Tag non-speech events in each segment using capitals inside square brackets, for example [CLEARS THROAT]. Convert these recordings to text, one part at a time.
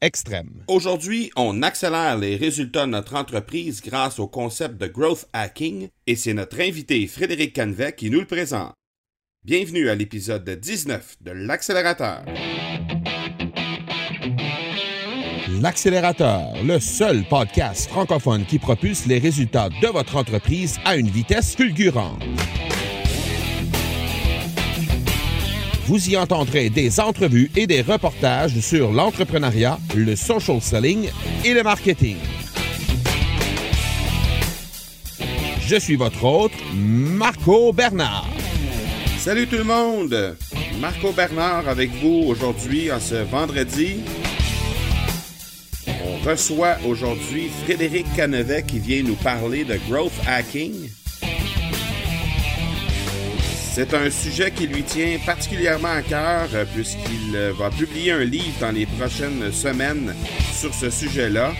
extrême. Aujourd'hui, on accélère les résultats de notre entreprise grâce au concept de growth hacking et c'est notre invité Frédéric Canvet qui nous le présente. Bienvenue à l'épisode 19 de l'accélérateur. L'accélérateur, le seul podcast francophone qui propulse les résultats de votre entreprise à une vitesse fulgurante. Vous y entendrez des entrevues et des reportages sur l'entrepreneuriat, le social selling et le marketing. Je suis votre hôte, Marco Bernard. Salut tout le monde! Marco Bernard avec vous aujourd'hui en ce vendredi. On reçoit aujourd'hui Frédéric Canevet qui vient nous parler de growth hacking. C'est un sujet qui lui tient particulièrement à cœur euh, puisqu'il euh, va publier un livre dans les prochaines semaines sur ce sujet-là.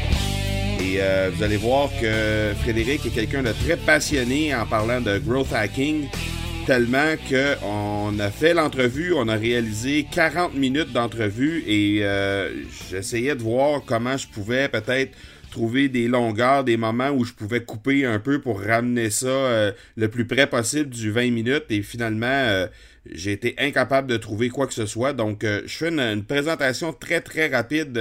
Et euh, vous allez voir que Frédéric est quelqu'un de très passionné en parlant de growth hacking, tellement qu'on a fait l'entrevue, on a réalisé 40 minutes d'entrevue et j'essayais de voir comment je pouvais peut-être trouver des longueurs, des moments où je pouvais couper un peu pour ramener ça euh, le plus près possible du 20 minutes et finalement euh, j'ai été incapable de trouver quoi que ce soit. Donc euh, je fais une, présentation très très rapide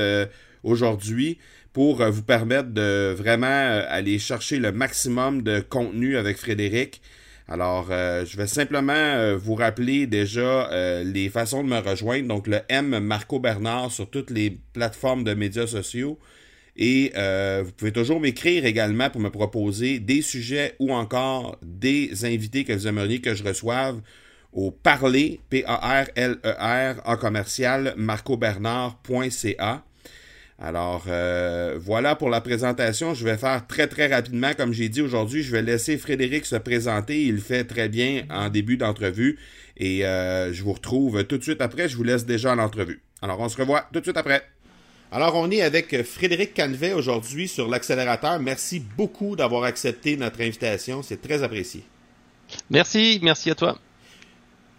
aujourd'hui pour vous permettre de vraiment aller chercher le maximum de contenu avec Frédéric. Alors, je vais simplement vous rappeler déjà les façons de me rejoindre. Donc, le M Marco Bernard sur toutes les plateformes de médias sociaux. Et euh, vous pouvez toujours m'écrire également pour me proposer des sujets ou encore des invités que vous aimeriez que je reçoive au parler, P-A-R-L-E-R, e en commercial, marcobernard.ca. Alors, euh, voilà pour la présentation. Je vais faire très, très rapidement. Comme j'ai dit aujourd'hui, je vais laisser Frédéric se présenter. Il fait très bien en début d'entrevue. Et euh, je vous retrouve tout de suite après. Je vous laisse déjà l'entrevue. Alors, on se revoit tout de suite après. Alors, on est avec Frédéric Canvet aujourd'hui sur l'accélérateur. Merci beaucoup d'avoir accepté notre invitation. C'est très apprécié. Merci, merci à toi.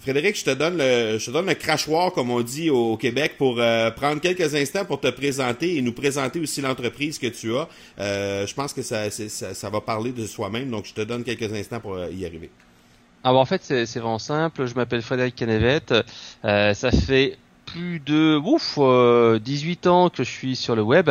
Frédéric, je te donne le, je te donne le crachoir, comme on dit au Québec, pour euh, prendre quelques instants pour te présenter et nous présenter aussi l'entreprise que tu as. Euh, je pense que ça, ça, ça, va parler de soi-même, donc je te donne quelques instants pour euh, y arriver. Alors en fait, c'est vraiment simple. Je m'appelle Frédéric Canevet. ça fait plus de ouf, 18 euh, ans que je suis sur le web.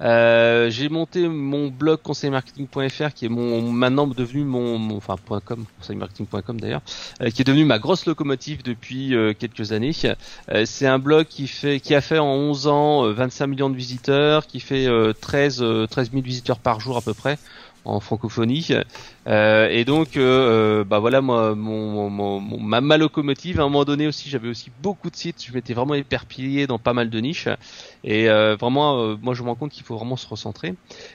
Euh, j'ai monté mon blog conseilmarketing.fr qui est mon maintenant devenu mon, enfin .com conseilmarketing.com d'ailleurs euh, qui est devenu ma grosse locomotive depuis quelques années. c'est un blog qui fait qui a fait en 11 ans 25 millions de visiteurs, qui fait 13 13 000 visiteurs par jour à peu près en francophonie. Euh, et donc, euh, euh, bah voilà, moi, mon, ma, locomotive. À un moment donné aussi, j'avais aussi beaucoup de sites. Je m'étais vraiment éperpillé dans pas mal de niches. Et euh, vraiment, euh, moi je me rends compte qu'il faut vraiment se recentrer.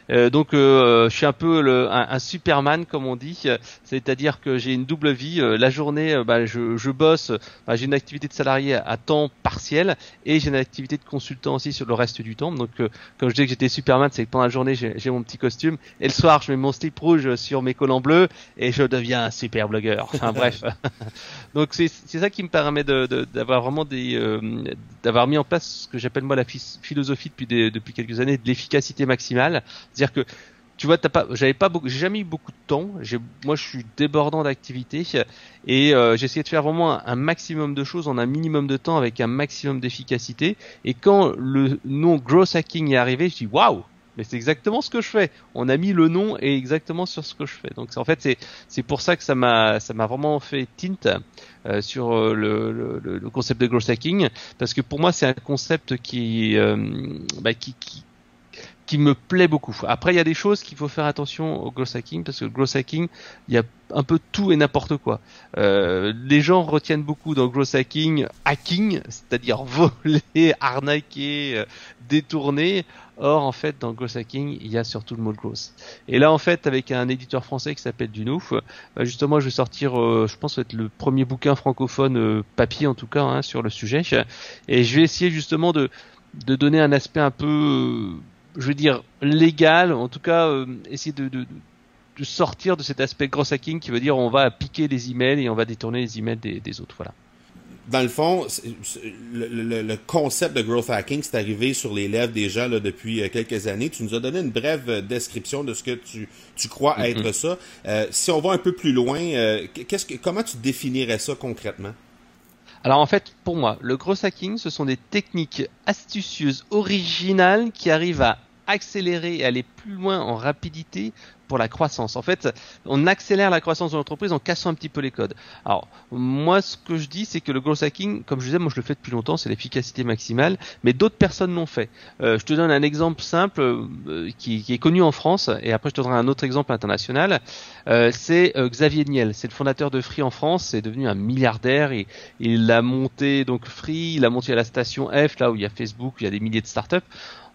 Euh, donc je suis un peu le, un, Superman comme on dit, c'est-à-dire que j'ai une double vie. la journée, bah, je, je, bosse, bah, j'ai une activité de salarié à temps partiel et j'ai une activité de consultant aussi sur le reste du temps. Donc comme je dis que j'étais Superman, c'est que pendant la journée j'ai mon petit costume et le soir je mets mon slip rouge sur mes collants bleus et je deviens un super blogueur. [LAUGHS] Enfin bref. [LAUGHS] donc c'est ça qui me permet d'avoir de, vraiment des d'avoir mis en place ce que j'appelle moi la philosophie depuis depuis quelques années de l'efficacité maximale, c'est-à-dire que tu vois, t'as pas, j'avais pas beaucoup, j'ai jamais eu beaucoup de temps. J'ai, moi, je suis débordant d'activités et euh, essayé de faire vraiment un, maximum de choses en un minimum de temps avec un maximum d'efficacité. Et quand le nom Gross Hacking est arrivé, je dis waouh, mais c'est exactement ce que je fais. On a mis le nom et exactement sur ce que je fais. Donc en fait c'est c'est pour ça que ça m'a ça m'a vraiment fait tint euh, sur euh, le, le, le, concept de growth hacking parce que pour moi c'est un concept qui, euh, bah, qui, qui qui me plaît beaucoup. Après, il y a des choses qu'il faut faire attention au growth hacking parce que growth hacking, il y a un peu tout et n'importe quoi. Euh, les gens retiennent beaucoup dans growth hacking, hacking, c'est-à-dire [LAUGHS] voler, arnaquer, détourner. Or, en fait, dans Growth Hacking, il y a surtout le mot growth. Et là, en fait, avec un éditeur français qui s'appelle Dunouf, bah, justement, je vais sortir, euh, je pense, être le premier bouquin francophone euh, papier, en tout cas, hein, sur le sujet. Et je vais essayer justement de, de donner un aspect un peu, euh, je veux dire, légal, en tout cas, essayer de, de, de, sortir de cet aspect growth hacking qui veut dire on va piquer les emails et on va détourner les emails des, des autres. Voilà dans le fond, le, concept de growth hacking, c'est arrivé sur les lèvres des gens là, depuis euh, quelques années. Tu nous as donné une brève euh, description de ce que tu, tu crois mm-hmm. être ça. Euh, si on va un peu plus loin, qu'est-ce que, comment tu définirais ça concrètement? Alors en fait, pour moi, le growth hacking, ce sont des techniques astucieuses, originales, qui arrivent à accélérer et aller plus loin en rapidité pour la croissance. En fait, on accélère la croissance de l'entreprise en cassant un petit peu les codes. Alors, moi, ce que je dis, c'est que le growth hacking, comme je disais, moi je le fais depuis longtemps, c'est l'efficacité maximale, mais d'autres personnes l'ont fait. Euh, je te donne un exemple simple euh, qui, qui, est connu en France, et après je te donnerai un autre exemple international. Euh, c'est euh, Xavier Niel, c'est le fondateur de Free en France, c'est devenu un milliardaire, et il a monté donc Free, il a monté à la station F, là où il y a Facebook, où il y a des milliers de startups.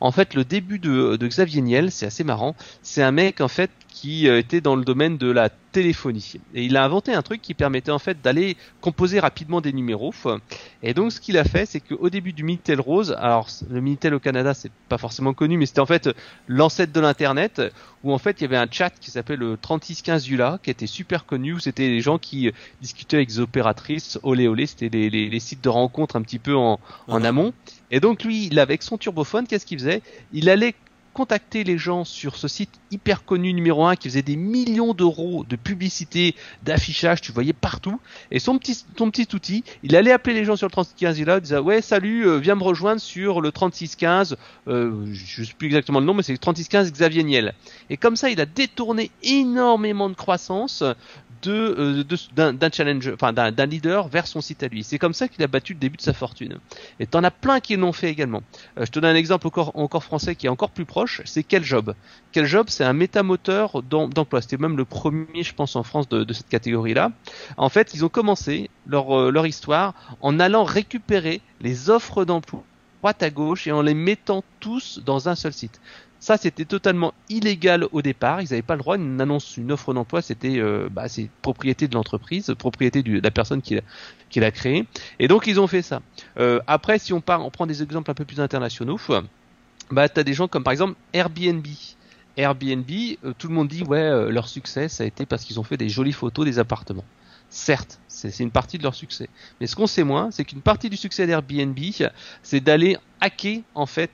En fait, le début de, de Xavier Niel, c'est assez marrant. C'est un mec en fait qui euh, était dans le domaine de la téléphonie. Et il a inventé un truc qui permettait en fait d'aller composer rapidement des numéros. Et donc ce qu'il a fait, c'est qu'au début du Minitel Rose, alors le Minitel au Canada c'est pas forcément connu, mais c'était en fait l'ancêtre de l'internet où en fait il y avait un chat qui s'appelait le 3615 ULA qui était super connu où c'était les gens qui discutaient avec des opératrices, olé olé, c'était les, les, sites de rencontres un petit peu en, en amont. Et donc lui, avec son turbophone, qu'est-ce qu'il faisait? Il allait contacter les gens sur ce site hyper connu numéro 1 qui faisait des millions d'euros de publicité, d'affichage, tu voyais partout. Et son petit, son petit outil, il allait appeler les gens sur le 3615 il disait ouais salut, euh, viens me rejoindre sur le 3615, euh, je sais plus exactement le nom, mais c'est le 3615 Xavier Niel. Et comme ça, il a détourné énormément de croissance euh, d'un challenge, enfin d'un leader vers son site à lui. C'est comme ça qu'il a battu le début de sa fortune. Et t'en as plein qui l'ont fait également. Euh, je te donne un exemple encore, français qui est encore plus proche, c'est Quel Job. Quel Job, c'est un métamoteur d'emploi. C'était même le premier, je pense, en France de, de cette catégorie-là. En fait, ils ont commencé leur, euh, leur histoire en allant récupérer les offres d'emploi droite à gauche et en les mettant tous dans un seul site. Ça, c'était totalement illégal au départ. Ils n'avaient pas le droit. Une annonce, une offre d'emploi, c'était euh, bah, c'est propriété de l'entreprise, propriété de la personne qui l'a créé. Et donc, ils ont fait ça. Euh, après, si on part, on prend des exemples un peu plus internationaux. Bah, as des gens comme par exemple Airbnb. Airbnb, euh, tout le monde dit ouais, leur succès, ça a été parce qu'ils ont fait des jolies photos des appartements. Certes, c'est une partie de leur succès. Mais ce qu'on sait moins, c'est qu'une partie du succès d'Airbnb, c'est d'aller hacker en fait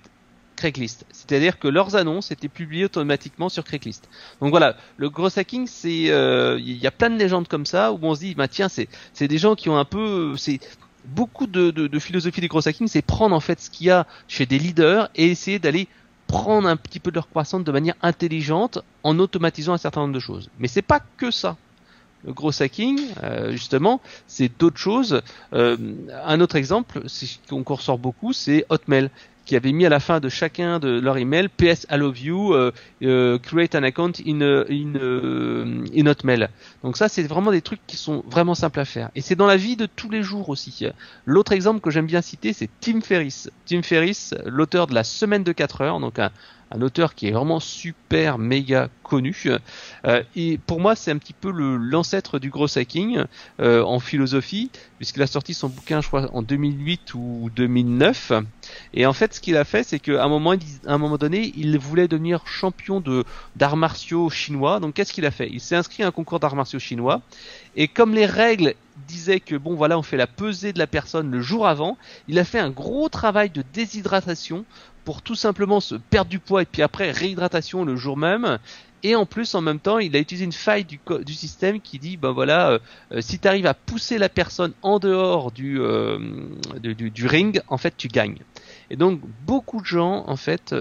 Craigslist. C'est-à-dire que leurs annonces étaient publiées automatiquement sur Craigslist. Donc voilà, le gros hacking, c'est euh, il y a plein de légendes comme ça où on se dit bah tiens c'est c'est des gens qui ont un peu c'est beaucoup de, de, philosophie du gros hacking, c'est prendre en fait ce qu'il y a chez des leaders et essayer d'aller prendre un petit peu de leur croissance de manière intelligente en automatisant un certain nombre de choses. Mais c'est pas que ça. Le gros hacking, euh, justement, c'est d'autres choses. Euh, un autre exemple, c'est qu'on ressort beaucoup, c'est Hotmail qui avaient mis à la fin de chacun de leur email PS I love you, euh, euh, create an account in, in, in Hotmail. Donc ça, c'est vraiment des trucs qui sont vraiment simples à faire. Et c'est dans la vie de tous les jours aussi. L'autre exemple que j'aime bien citer, c'est Tim Ferriss. Tim Ferriss, l'auteur de la semaine de 4 heures, donc un, un auteur qui est vraiment super méga connu. Euh, et pour moi, c'est un petit peu l'ancêtre du gros hacking euh, en philosophie, puisqu'il a sorti son bouquin, je crois, en 2008 ou 2009. Et en fait, ce qu'il a fait, c'est qu'à un moment, un moment donné, il voulait devenir champion de d'arts martiaux chinois. Donc, qu'est-ce qu'il a fait? Il s'est inscrit à un concours d'arts martiaux chinois. Et comme les règles disaient que bon, voilà, on fait la pesée de la personne le jour avant, il a fait un gros travail de déshydratation pour tout simplement se perdre du poids et puis après réhydratation le jour même. Et en plus, en même temps, il a utilisé une faille du, du système qui dit, ben voilà, euh, euh, si tu arrives à pousser la personne en dehors du, euh, du, du, ring, en fait, tu gagnes. Et donc, beaucoup de gens, en fait,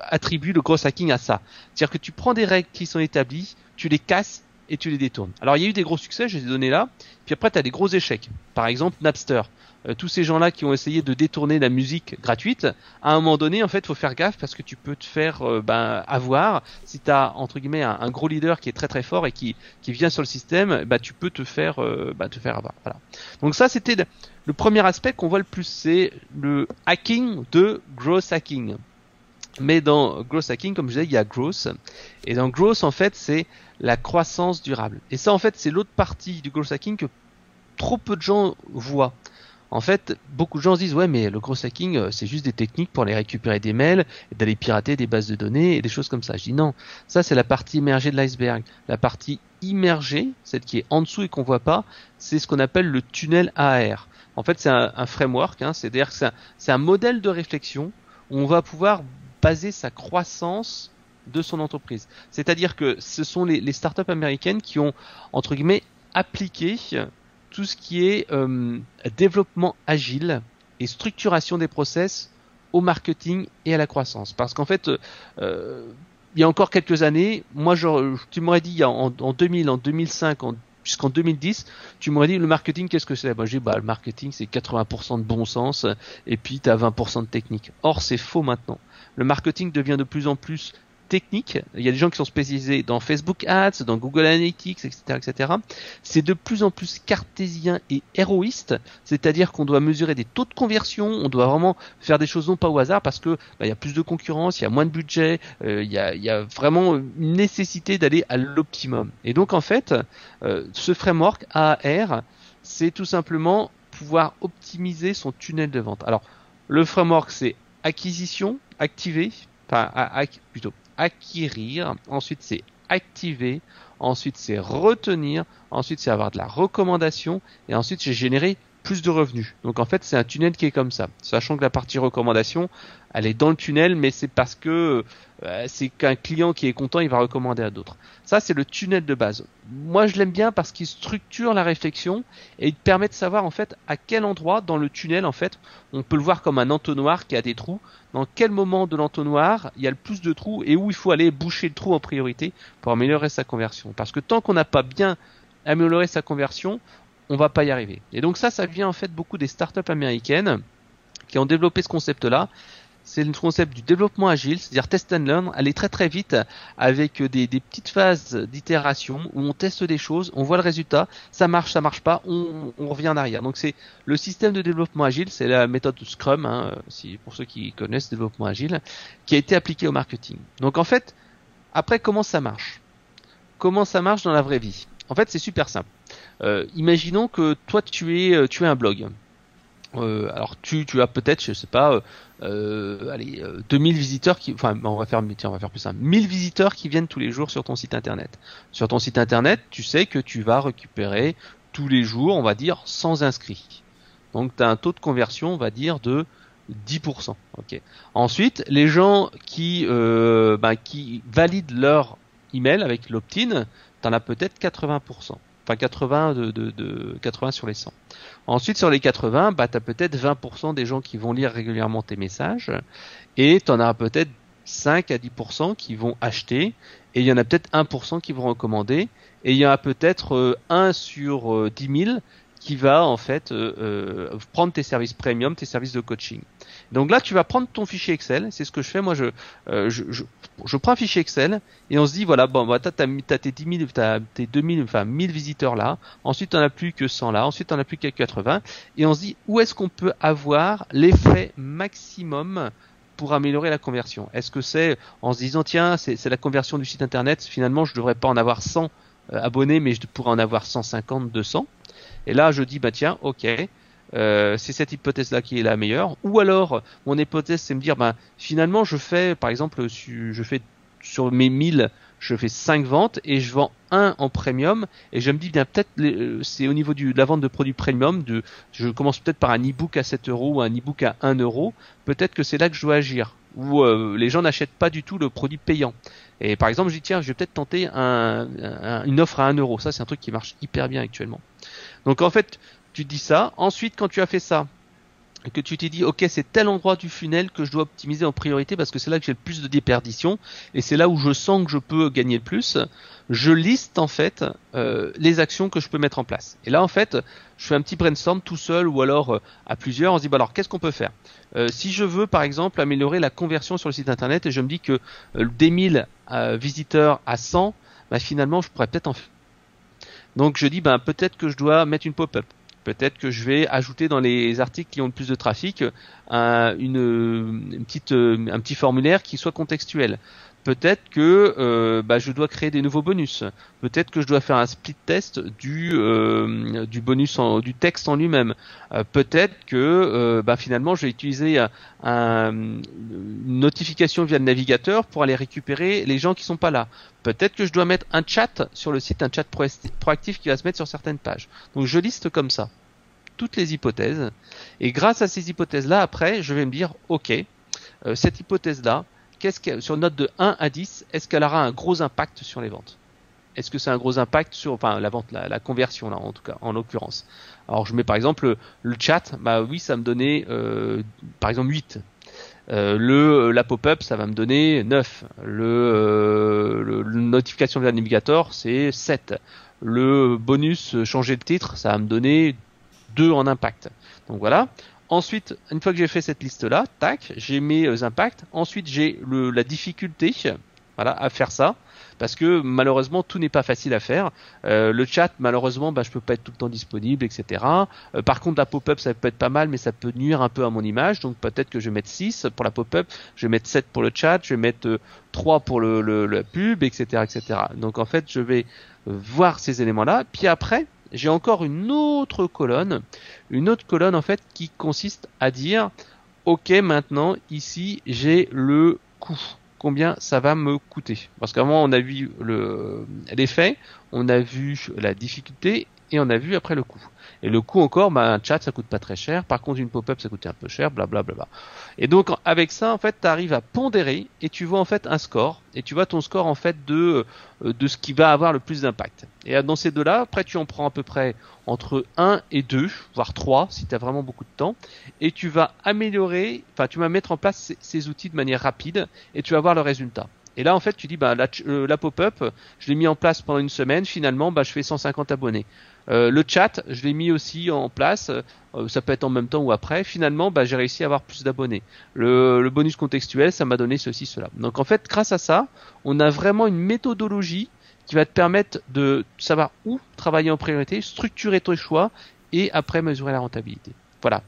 attribuent le gros hacking à ça. C'est-à-dire que tu prends des règles qui sont établies, tu les casses et tu les détournes. Alors, il y a eu des gros succès, je les ai donnés là. Puis après, tu as des gros échecs. Par exemple, Napster. Euh, tous ces gens-là qui ont essayé de détourner la musique gratuite, à un moment donné, en fait, faut faire gaffe parce que tu peux te faire euh, ben, avoir. Si tu as entre guillemets un, gros leader qui est très très fort et qui, qui vient sur le système, bah, tu peux te faire euh, bah, te faire avoir. Voilà. Donc ça, c'était le, premier aspect qu'on voit le plus, c'est le hacking de gross hacking. Mais dans gross hacking, comme je disais, il y a gross. Et dans gross, en fait, c'est la croissance durable. Et ça, en fait, c'est l'autre partie du gross hacking que trop peu de gens voient. En fait, beaucoup de gens se disent ouais mais le gros hacking euh, c'est juste des techniques pour aller récupérer des mails, d'aller pirater des bases de données et des choses comme ça. Je dis non, ça c'est la partie immergée de l'iceberg. La partie immergée, celle qui est en dessous et qu'on voit pas, c'est ce qu'on appelle le tunnel AR. En fait, c'est un, framework, hein, c'est-à-dire que c'est un, modèle de réflexion où on va pouvoir baser sa croissance de son entreprise. C'est-à-dire que ce sont les, startups américaines qui ont, entre guillemets, appliqué tout ce qui est euh, développement agile et structuration des process au marketing et à la croissance. Parce qu'en fait, euh, il y a encore quelques années, moi, tu m'aurais dit en, en 2000, en 2005, jusqu'en 2010, tu m'aurais dit le marketing, qu'est-ce que c'est? Moi, j'ai bah, le marketing, c'est 80% de bon sens et puis tu as 20% de technique. Or, c'est faux maintenant. Le marketing devient de plus en plus technique. Il y a des gens qui sont spécialisés dans Facebook Ads, dans Google Analytics, etc., etc. C'est de plus en plus cartésien et héroïste, c'est-à-dire qu'on doit mesurer des taux de conversion, on doit vraiment faire des choses non pas au hasard parce que bah, il y a plus de concurrence, il y a moins de budget, euh, il, y a, vraiment une nécessité d'aller à l'optimum. Et donc en fait, euh, ce framework AR, c'est tout simplement pouvoir optimiser son tunnel de vente. Alors le framework c'est acquisition, activer, enfin plutôt acquérir, ensuite c'est activer, ensuite c'est retenir, ensuite c'est avoir de la recommandation, et ensuite j'ai généré plus de revenus. Donc en fait c'est un tunnel qui est comme ça. Sachant que la partie recommandation, elle est dans le tunnel, mais c'est parce que euh, c'est qu'un client qui est content, il va recommander à d'autres. Ça, c'est le tunnel de base. Moi, je l'aime bien parce qu'il structure la réflexion et il permet de savoir en fait à quel endroit dans le tunnel, en fait, on peut le voir comme un entonnoir qui a des trous. Dans quel moment de l'entonnoir il y a le plus de trous et où il faut aller boucher le trou en priorité pour améliorer sa conversion. Parce que tant qu'on n'a pas bien amélioré sa conversion, on va pas y arriver. Et donc ça, ça vient en fait beaucoup des startups américaines qui ont développé ce concept-là c'est le concept du développement agile, c'est-à-dire test and learn, aller très très vite avec des, petites phases d'itération où on teste des choses, on voit le résultat, ça marche, ça marche pas, on, revient en arrière. Donc c'est le système de développement agile, c'est la méthode Scrum, hein, si, pour ceux qui connaissent développement agile, qui a été appliqué au marketing. Donc en fait, après comment ça marche? Comment ça marche dans la vraie vie? En fait, c'est super simple. Euh, imaginons que toi tu es, euh, tu es un blog. Euh, alors tu, tu as peut-être, je sais pas, euh, allez, 2000 euh, visiteurs qui, enfin, on va faire, on va faire plus simple, 1000 visiteurs qui viennent tous les jours sur ton site internet. Sur ton site internet, tu sais que tu vas récupérer tous les jours, on va dire, 100 inscrits. Donc tu as un taux de conversion, on va dire, de 10%. Ok. Ensuite, les gens qui, ben, qui valident leur email avec l'opt-in, tu en as peut-être 80% enfin 80 de, de, de, 80 sur les 100. Ensuite sur les 80, bah tu as peut-être 20% des gens qui vont lire régulièrement tes messages et tu en as peut-être 5 à 10% qui vont acheter et il y en a peut-être 1% qui vont recommander et il y en a peut-être 1 euh, sur 10 euh, 000 qui va en fait prendre tes services premium, tes services de coaching. Donc là, tu vas prendre ton fichier Excel. C'est ce que je fais. Moi, je, je, je, je, prends un fichier Excel et on se dit voilà, bon, bah, t'as, t'as, tes 10 000, t'as tes 2000, enfin 1000 visiteurs là. Ensuite, t'en as plus que 100 là. Ensuite, t'en as plus que 80. Et on se dit où est-ce qu'on peut avoir l'effet maximum pour améliorer la conversion? Est-ce que c'est en se disant tiens, c'est, la conversion du site internet. Finalement, je devrais pas en avoir 100 euh, abonnés, mais je pourrais en avoir 150, 200. Et là, je dis bah tiens, ok. Euh, c'est cette hypothèse-là qui est la meilleure. Ou alors, mon hypothèse, c'est me dire, ben, finalement, je fais, par exemple, je fais sur mes 1000, je fais 5 ventes et je vends un en premium. Et je me dis bien peut-être euh, c'est au niveau de la vente de produits premium je commence peut-être par un e-book à 7 euros ou un e-book à 1 euro. Peut-être que c'est là que je dois agir. Où euh, les gens n'achètent pas du tout le produit payant. Et par exemple je dis tiens je vais peut-être tenter un, une offre à 1 euro. Ça c'est un truc qui marche hyper bien actuellement. Donc en fait tu dis ça. Ensuite, quand tu as fait ça, et que tu t'es dit, ok, c'est tel endroit du funnel que je dois optimiser en priorité parce que c'est là que j'ai le plus de déperdition et c'est là où je sens que je peux gagner le plus. Je liste en fait euh, les actions que je peux mettre en place. Et là, en fait, je fais un petit brainstorm tout seul ou alors euh, à plusieurs. On se dit, bah alors, qu'est-ce qu'on peut faire? Euh, Si je veux, par exemple, améliorer la conversion sur le site internet et je me dis que des 1000 visiteurs à 100, bah, finalement, je pourrais peut-être en faire. Donc, je dis, bah, peut-être que je dois mettre une pop-up Peut-être que je vais ajouter dans les articles qui ont le plus de trafic un, une, petite, un petit formulaire qui soit contextuel. Peut-être que euh, bah, je dois créer des nouveaux bonus. Peut-être que je dois faire un split test du euh, du bonus en, du texte en lui-même. Euh, peut-être que bah, finalement je vais utiliser un, une notification via le navigateur pour aller récupérer les gens qui sont pas là. Peut-être que je dois mettre un chat sur le site, un chat proactif qui va se mettre sur certaines pages. Donc je liste comme ça toutes les hypothèses. Et grâce à ces hypothèses-là, après, je vais me dire, ok, cette hypothèse-là, sur une note de 1 à 10, est-ce qu'elle aura un gros impact sur les ventes? Est-ce que c'est un gros impact sur, enfin, la vente, la, conversion là, en tout cas, en l'occurrence? Alors je mets par exemple le, chat, bah oui, ça me donnait euh, par exemple 8. Euh, le la pop-up ça va me donner 9 le, le, notification via navigator c'est 7 le bonus changer de titre ça va me donner 2 en impact. Donc voilà Ensuite, une fois que j'ai fait cette liste-là, tac, j'ai mes euh, impacts. Ensuite, j'ai la difficulté, voilà, à faire ça, parce que malheureusement tout n'est pas facile à faire. Euh, le chat, malheureusement, bah, je peux pas être tout le temps disponible, etc. Euh, par contre, la pop-up, ça peut être pas mal, mais ça peut nuire un peu à mon image. Donc peut-être que je vais mettre 6 pour la pop-up, je vais mettre 7 pour le chat, je vais mettre 3 pour le, le pub, etc., etc. Donc en fait, je vais voir ces éléments-là. Puis après, j'ai encore une autre colonne, une autre colonne en fait qui consiste à dire ok maintenant ici j'ai le coût. Combien ça va me coûter? Parce qu'avant on a vu le l'effet on a vu la difficulté et on a vu après le coût et le coût encore, bah, un chat, ça coûte pas très cher. Par contre, une pop-up, ça coûte un peu cher, blablabla. Bla, bla. Et donc, avec ça, en fait, tu arrives à pondérer et tu vois en fait un score. Et tu vois ton score en fait de, euh, de ce qui va avoir le plus d'impact. Et dans ces deux-là, après, tu en prends à peu près entre 1 et 2, voire 3, si tu as vraiment beaucoup de temps. Et tu vas améliorer, enfin, tu vas mettre en place ces outils de manière rapide et tu vas voir le résultat. Et là, en fait, tu dis, bah, la, euh, la pop-up, je l'ai mis en place pendant une semaine. Finalement, bah, je fais 150 abonnés. Euh, le chat, je l'ai mis aussi en place. Euh, ça peut être en même temps ou après. Finalement, bah, j'ai réussi à avoir plus d'abonnés. Le, bonus contextuel, ça m'a donné ceci, cela. Donc en fait, grâce à ça, on a vraiment une méthodologie qui va te permettre de savoir où travailler en priorité, structurer tes choix et après mesurer la rentabilité. Voilà.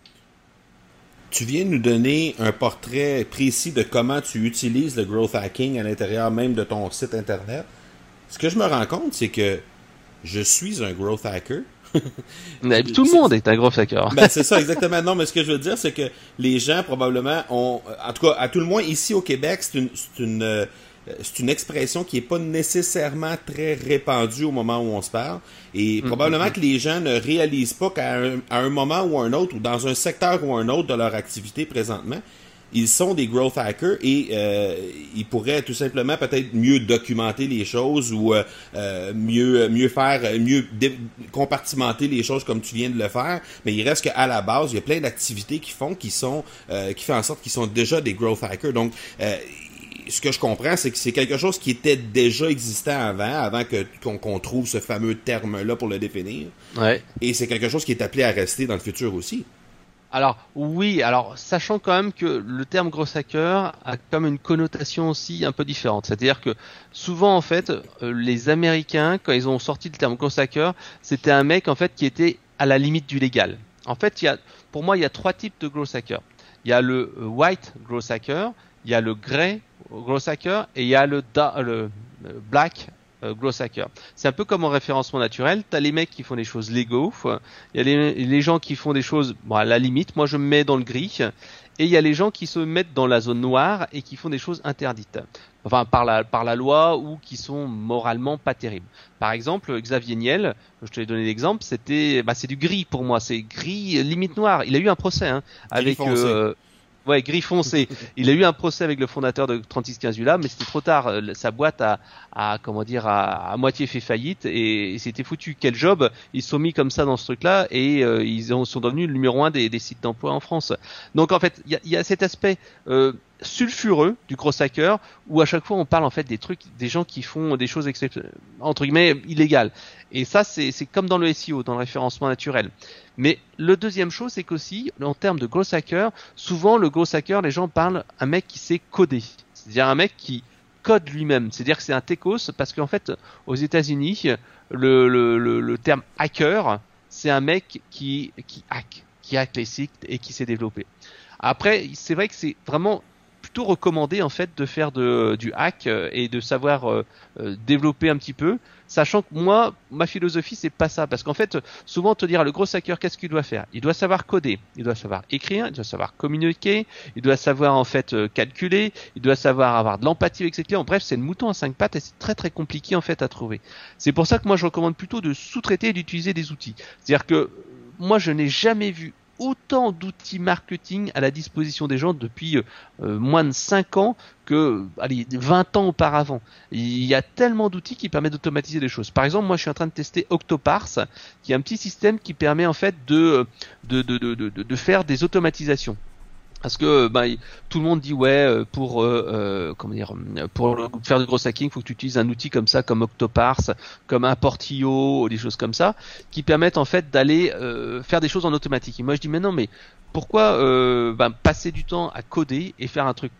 Tu viens de nous donner un portrait précis de comment tu utilises le growth hacking à l'intérieur même de ton site internet. Ce que je me rends compte, c'est que je suis un growth hacker. [LAUGHS] Tout le monde est un growth hacker. ben, c'est ça, exactement. Non, mais ce que je veux dire, c'est que les gens, probablement, ont, en tout cas, à tout le moins, ici au Québec, c'est une, c'est une, euh, c'est une expression qui est pas nécessairement très répandue au moment où on se parle. Et mm, probablement que les gens ne réalisent pas qu'à un, à un moment ou un autre, ou dans un secteur ou un autre de leur activité présentement, ils sont des growth hackers et euh, ils pourraient tout simplement peut-être mieux documenter les choses ou euh, euh, mieux mieux faire mieux compartimenter les choses comme tu viens de le faire. Mais il reste qu'à la base il y a plein d'activités qui font qui sont qui font en sorte qu'ils sont déjà des growth hackers. Donc ce que je comprends, c'est que c'est quelque chose qui était déjà existant avant, avant que qu'on trouve ce fameux terme-là pour le définir. Ouais. Et c'est quelque chose qui est appelé à rester dans le futur aussi. Alors oui, alors sachant quand même que le terme gros hacker a comme une connotation aussi un peu différente. C'est-à-dire que souvent en fait, euh, les Américains quand ils ont sorti le terme gros hacker, c'était un mec en fait qui était à la limite du légal. En fait, il y a, pour moi, il y a trois types de gros hackers. Il y a le euh, white gros hacker, il y a le grey gros hacker et il y a le, le euh, black euh, gros hacker. C'est un peu comme en référencement naturel. T'as les mecs qui font des choses légaux, il y a les, les, gens qui font des choses bon, à la limite. Moi, je me mets dans le gris. Et il y a les gens qui se mettent dans la zone noire et qui font des choses interdites. Enfin, par la, par la loi ou qui sont moralement pas terribles. Par exemple, Xavier Niel, je te l'ai donné l'exemple, c'était, bah, c'est du gris pour moi. C'est gris limite noir. Il a eu un procès hein, avec Ouais, gris foncé. [LAUGHS] il a eu un procès avec le fondateur de 3615 ULA, mais c'était trop tard. Euh, sa boîte a, a comment dire, a, à moitié fait faillite et, c'était foutu. Quel job Ils sont mis comme ça dans ce truc-là et euh, ils sont devenus le numéro un des, des sites d'emploi en France. Donc en fait, il y a, y a, cet aspect euh, sulfureux du gros hacker où à chaque fois on parle en fait des trucs des gens qui font des choses entre guillemets illégales et ça c'est comme dans le SEO dans le référencement naturel mais le deuxième chose c'est qu'aussi en termes de gros hacker souvent le gros hacker les gens parlent un mec qui sait coder. C'est-à-dire un mec qui code lui-même. C'est-à-dire que c'est un techos parce qu'en fait aux États-Unis le, le, le, terme hacker c'est un mec qui qui hack qui hack les sites et qui s'est développé après, c'est vrai que c'est vraiment plutôt recommandé en fait de faire du hack euh, et de savoir euh, euh, développer un petit peu, sachant que moi, ma philosophie c'est pas ça, parce qu'en fait, souvent te dire le gros hacker qu'est-ce qu'il doit faire? Il doit savoir coder, il doit savoir écrire, il doit savoir communiquer, il doit savoir en fait calculer, il doit savoir avoir de l'empathie avec ses clients. Bref, c'est le mouton à cinq pattes et c'est très très compliqué en fait à trouver. C'est pour ça que moi je recommande plutôt de sous-traiter et d'utiliser des outils. C'est-à-dire que moi je n'ai jamais vu autant d'outils marketing à la disposition des gens depuis euh, euh, moins de 5 ans que allez, 20 ans auparavant. Il y a tellement d'outils qui permettent d'automatiser les choses. Par exemple, moi je suis en train de tester Octoparse, qui est un petit système qui permet en fait de, de faire des automatisations parce que bah, tout le monde dit ouais euh, pour euh, euh, pour faire du gros hacking, faut que tu utilises un outil comme ça comme Octoparse, comme un Portillo, des choses comme ça qui permettent en fait d'aller faire des choses en automatique. Et moi je dis mais non mais pourquoi euh, ben, passer du temps à coder et faire un truc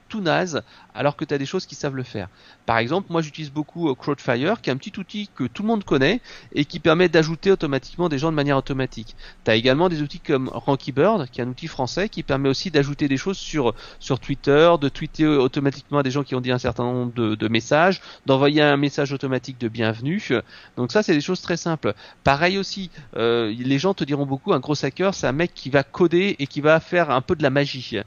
alors que tu as des choses qui savent le faire Par exemple, moi j'utilise beaucoup euh, Crowdfire, qui est un petit outil que tout le monde connaît et qui permet d'ajouter automatiquement des gens de manière automatique. Tu as également des outils comme Rankybird, qui est un outil français qui permet aussi d'ajouter des choses sur, sur Twitter, de tweeter automatiquement à des gens qui ont dit un certain nombre de, de messages, d'envoyer un message automatique de bienvenue. Donc ça, c'est des choses très simples. Pareil aussi, euh, les gens te diront beaucoup, un gros hacker, c'est un mec qui va coder et qui va faire un peu de la magie.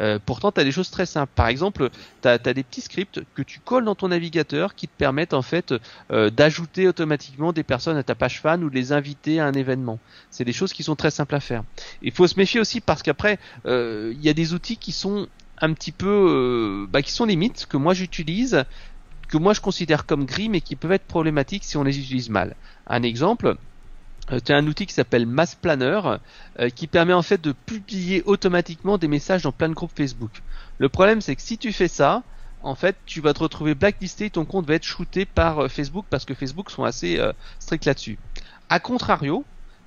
Euh, pourtant, tu as des choses très simples. Par exemple, tu as, des petits scripts que tu colles dans ton navigateur qui te permettent en fait euh, d'ajouter automatiquement des personnes à ta page fan ou de les inviter à un événement. C'est des choses qui sont très simples à faire. Il faut se méfier aussi parce qu'après, euh, il y a des outils qui sont un petit peu, bah, qui sont limites que moi j'utilise que moi je considère comme gris mais qui peuvent être problématiques si on les utilise mal. Un exemple, euh, tu as un outil qui s'appelle Mass Planner euh, qui permet en fait de publier automatiquement des messages dans plein de groupes Facebook. Le problème c'est que si tu fais ça, en fait, tu vas te retrouver blacklisté, ton compte va être shooté par euh, Facebook parce que Facebook sont assez stricts là-dessus. A contrario,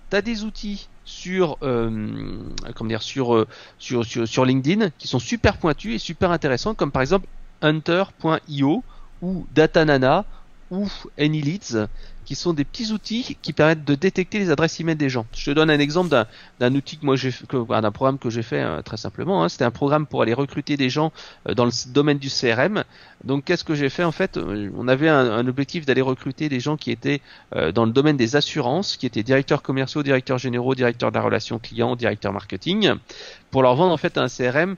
tu as des outils sur comment dire sur, sur, sur sur LinkedIn qui sont super pointus et super intéressants comme par exemple hunter.io ou Datanana ou AnyLeads qui sont des petits outils qui permettent de détecter les adresses email des gens. Je te donne un exemple d'un outil que moi j'ai d'un programme que j'ai fait euh, très simplement. Hein. C'était un programme pour aller recruter des gens euh, dans le domaine du CRM. Donc qu'est-ce que j'ai fait en fait euh, On avait un, objectif d'aller recruter des gens qui étaient dans le domaine des assurances, qui étaient directeurs commerciaux, directeurs généraux, directeurs de la relation client, directeurs marketing, pour leur vendre en fait un CRM